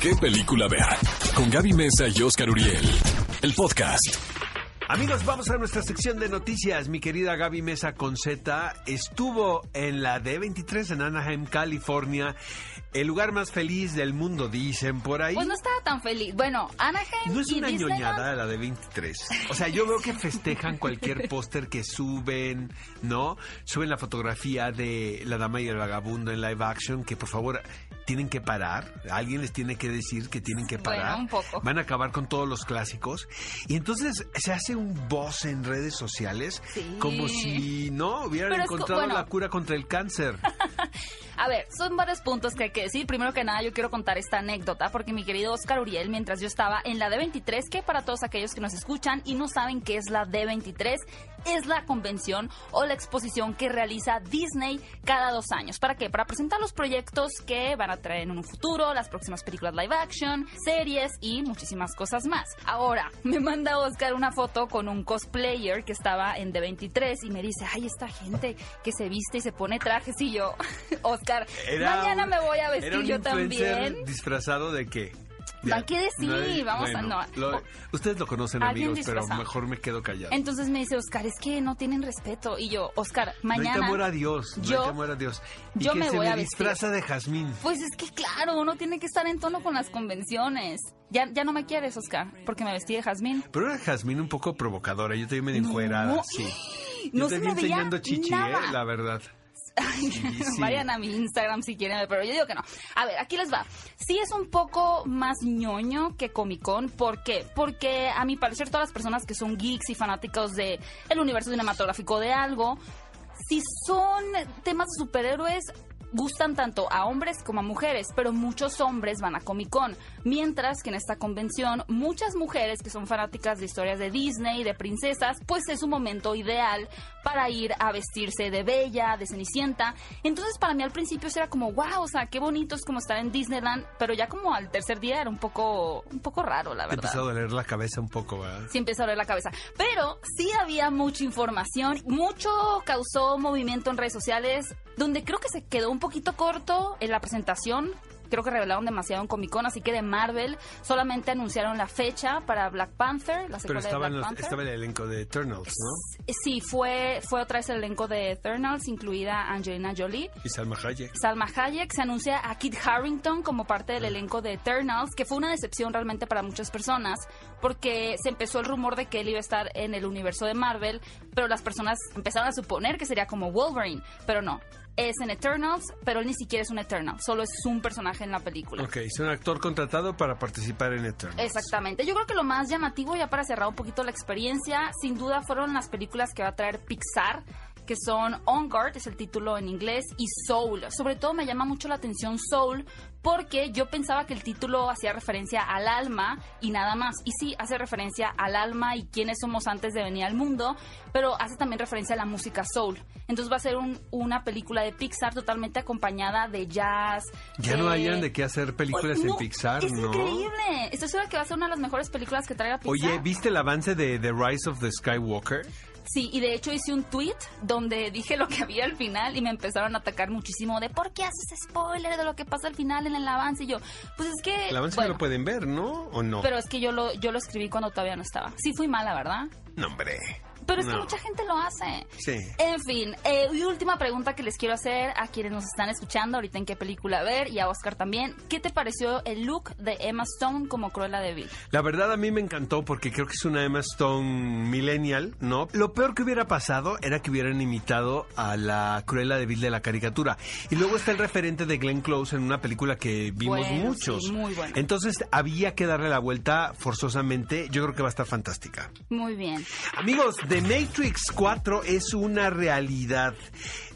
qué película ver. Con Gaby Mesa y Oscar Uriel. El podcast. Amigos, vamos a nuestra sección de noticias. Mi querida Gaby Mesa Conceta estuvo en la D23 en Anaheim, California. El lugar más feliz del mundo, dicen por ahí. Pues no estaba tan feliz. Bueno, Anaheim No es y una Disneyland- ñoñada la de 23. O sea, yo veo que festejan cualquier póster que suben, ¿no? Suben la fotografía de La Dama y el Vagabundo en live action, que por favor tienen que parar. Alguien les tiene que decir que tienen que Bueno, parar. un poco. Van a acabar con todos los clásicos. Y entonces se hace un boss en redes sociales Sí. como si, ¿no? Hubieran encontrado bueno. la cura contra el cáncer. A ver, son varios puntos que hay que decir. Primero que nada, yo quiero contar esta anécdota porque mi querido Oscar Uriel, mientras yo estaba en la D23, que para todos aquellos que nos escuchan y no saben qué es la D23, es la convención o la exposición que realiza Disney cada dos años. ¿Para qué? Para presentar los proyectos que van a traer en un futuro, las próximas películas live action, series y muchísimas cosas más. Ahora, me manda Oscar una foto con un cosplayer que estaba en D23 y me dice, ay, esta gente que se viste y se pone trajes y yo, mañana un- me voy a era vestir un yo también. disfrazado de qué? ¿qué decir? Vamos a- no. lo- ustedes lo conocen, amigos, pero mejor me quedo callado. Entonces me dice Oscar, es que no tienen respeto. Y yo, Oscar, mañana... No hay temor a Dios, no yo- hay temor a Dios. Y yo que me se voy me a disfraza de jazmín. Pues es que claro, uno tiene que estar en tono con las convenciones. Ya, ya no me quieres, Oscar, porque me vestí de jazmín. Pero era jazmín un poco provocadora, yo también medio No. encuerada, sí. No yo se te vi me veía enseñando chichi, nada. eh, la verdad. Vayan a mi Instagram si quieren, pero yo digo que no. A ver, aquí les va. Sí es un poco más ñoño que Comic Con. ¿Por qué? Porque a mi parecer todas las personas que son geeks y fanáticos de el universo cinematográfico de algo, si son temas de superhéroes, gustan tanto a hombres como a mujeres, pero muchos hombres van a Comic Con, mientras que en esta convención muchas mujeres que son fanáticas de historias de Disney, de princesas, pues es un momento ideal para ir a vestirse de Bella, de Cenicienta. Entonces para mí al principio era como, wow, o sea, qué bonito es como estar en Disneyland, pero ya como al tercer día era un poco, un poco raro, la Te verdad empezó a doler la cabeza un poco, ¿verdad? sí empieza a doler la cabeza. Pero sí había mucha información, mucho causó movimiento en redes sociales, donde creo que se quedó un poquito corto en la presentación. Creo que revelaron demasiado en Comic Con, así que de Marvel solamente anunciaron la fecha para Black Panther, la Pero de estaba, Black en los- Panther. estaba el elenco de Eternals, ¿no? Sí, fue, fue otra vez el elenco de Eternals, incluida Angelina Jolie. Y Salma Hayek. Salma Hayek se anuncia a Kit Harrington como parte del elenco de Eternals, que fue una decepción realmente para muchas personas, porque se empezó el rumor de que él iba a estar en el universo de Marvel, pero las personas empezaron a suponer que sería como Wolverine, pero no. Es en Eternals, pero él ni siquiera es un Eternal, solo es un personaje en la película. Ok, es un actor contratado para participar en Eternals. Exactamente. Yo creo que lo más llamativo, ya para cerrar un poquito la experiencia, sin duda fueron las películas que va a traer Pixar, que son On Guard, es el título en inglés, y Soul. Sobre todo me llama mucho la atención Soul, porque yo pensaba que el título hacía referencia al alma y nada más. Y sí, hace referencia al alma y quiénes somos antes de venir al mundo, pero hace también referencia a la música soul. Entonces va a ser un- una película de Pixar totalmente acompañada de jazz. Ya no hayan de qué hacer películas Oye, en no, Pixar, es ¿no? increíble. Estoy segura que va a ser una de las mejores películas que traiga Pixar. Oye, ¿viste el avance de The Rise of the Skywalker? Sí, y de hecho hice un tweet donde dije lo que había al final y me empezaron a atacar muchísimo de ¿por qué haces spoiler de lo que pasa al final en el avance? Y yo, pues es que... El avance bueno, no lo pueden ver, ¿no? ¿O no? Pero es que yo lo, yo lo escribí cuando todavía no estaba. Sí fui mala, ¿verdad? No, hombre. Pero es que mucha gente lo hace. Sí. En fin, eh, y última pregunta que les quiero hacer a quienes nos están escuchando ahorita en qué película ver y a Oscar también. ¿Qué te pareció el look de Emma Stone como Cruella de Vil? La verdad a mí me encantó porque creo que es una Emma Stone millennial, ¿no? Lo peor que hubiera pasado era que hubieran imitado a la Cruella de Vil de la caricatura. Y luego está el referente de Glenn Close en una película que vimos Bueno, muchos. sí, muy buena. Entonces había que darle la vuelta forzosamente. Yo creo que va a estar fantástica. Muy bien. Amigos, The Matrix 4 es una realidad.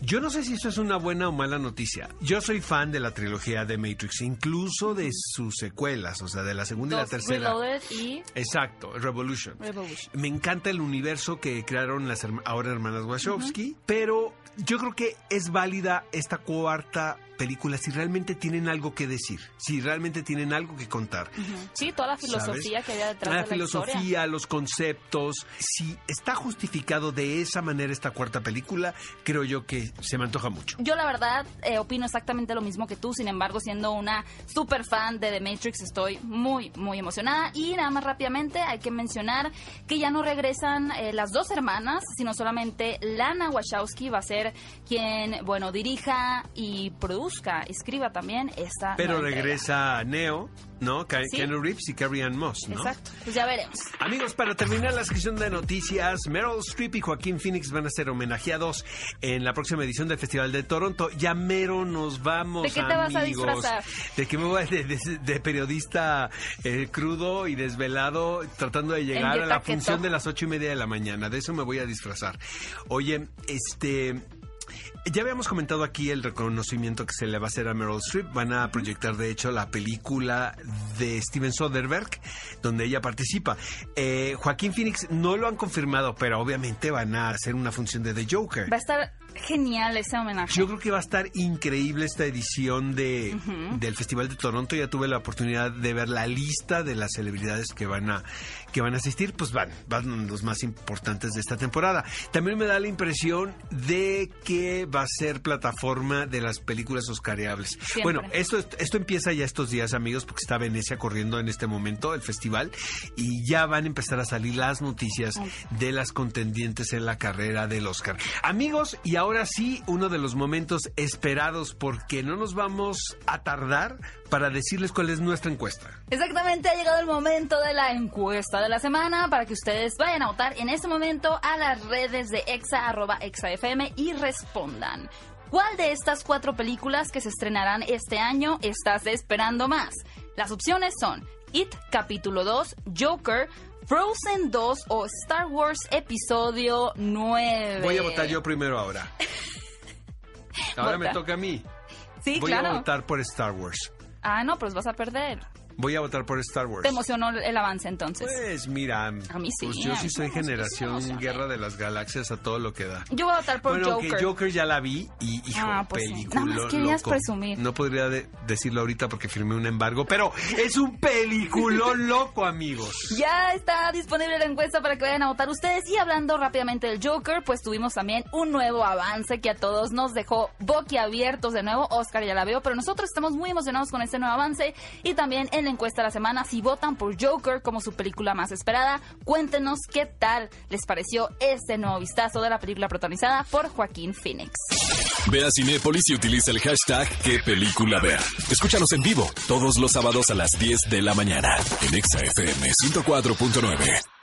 Yo no sé si eso es una buena o mala noticia. Yo soy fan de la trilogía de Matrix, incluso de sus secuelas, o sea, de la segunda y la tercera. Reloaded y Exacto, Revolution. Revolution. Me encanta el universo que crearon las ahora hermanas Wachowski, pero yo creo que es válida esta cuarta películas si realmente tienen algo que decir, si realmente tienen algo que contar. Sí, toda la filosofía ¿sabes? que había detrás La de la historia. filosofía, los conceptos. Si está justificado de esa manera esta cuarta película, creo yo que se me antoja mucho. Yo la verdad eh, opino exactamente lo mismo que tú, sin embargo, siendo una super fan de The Matrix, estoy muy, muy emocionada. Y nada más rápidamente hay que mencionar que ya no regresan eh, las dos hermanas, sino solamente Lana Wachowski va a ser quien, bueno, dirija y produzca, escriba también esta Pero regresa Neo, ¿no? Ke- Sí. Keanu Reeves y Carrie Ann Moss, ¿no? Exacto, pues ya veremos. Amigos, para terminar la sección de noticias, Meryl Streep y Joaquín Phoenix van a ser homenajeados en la próxima edición del Festival de Toronto. Ya mero nos vamos, ¿De qué te vas a amigos. disfrazar? De que me voy a- de, de- de periodista eh, crudo y desvelado, tratando de llegar a la función de las ocho y media de la mañana. De eso me voy a disfrazar. Oye, este... Ya habíamos comentado aquí el reconocimiento que se le va a hacer a Meryl Streep. Van a proyectar, de hecho, la película de Steven Soderbergh, donde ella participa. Eh, Joaquín Phoenix no lo han confirmado, pero obviamente van a hacer una función de The Joker. Va a estar genial ese homenaje. Yo creo que va a estar increíble esta edición de, del Festival de Toronto. Ya tuve la oportunidad de ver la lista de las celebridades que van a que van a asistir. Pues van, van los más importantes de esta temporada. También me da la impresión de que va a ser plataforma de las películas oscareables. Siempre. Bueno, esto, esto empieza ya estos días, amigos, porque está Venecia corriendo en este momento, el festival, y ya van a empezar a salir las noticias de las contendientes en la carrera del Oscar. Amigos, y ahora sí, uno de los momentos esperados, porque no nos vamos a tardar para decirles cuál es nuestra encuesta. Exactamente, ha llegado el momento de la encuesta de la semana para que ustedes vayan a votar en este momento a las redes de exa, arroba exafm y respondan. ¿Cuál de estas cuatro películas que se estrenarán este año estás esperando más? Las opciones son It capítulo 2, Joker, Frozen 2 o Star Wars episodio 9. Voy a votar yo primero ahora. Ahora me toca a mí. Sí, Voy a votar por Star Wars. Ah, no, pues vas a perder. Voy a votar por Star Wars. Te emocionó el avance entonces. Pues mira, A mí sí, pues yo sí soy sí generación. Guerra de las Galaxias a todo lo que da. Yo voy a votar por bueno, Joker. que Joker ya la vi y hijo, Ah, pues sí. película Nada más querías loco. presumir. No podría de- decirlo ahorita porque firmé un embargo, pero es un peliculón loco, amigos. Ya está disponible la encuesta para que vayan a votar ustedes. Y hablando rápidamente del Joker, pues tuvimos también un nuevo avance que a todos nos dejó boquiabiertos de nuevo. Oscar ya la veo, pero nosotros estamos muy emocionados con este nuevo avance. Y también en encuesta de la semana, si votan por Joker como su película más esperada, cuéntenos qué tal les pareció este nuevo vistazo de la película protagonizada por Joaquín Phoenix. Ve a Cinépolis y utiliza el hashtag qué película ver. Escúchanos en vivo todos los sábados a las 10 de la mañana en Exa FM 104.9.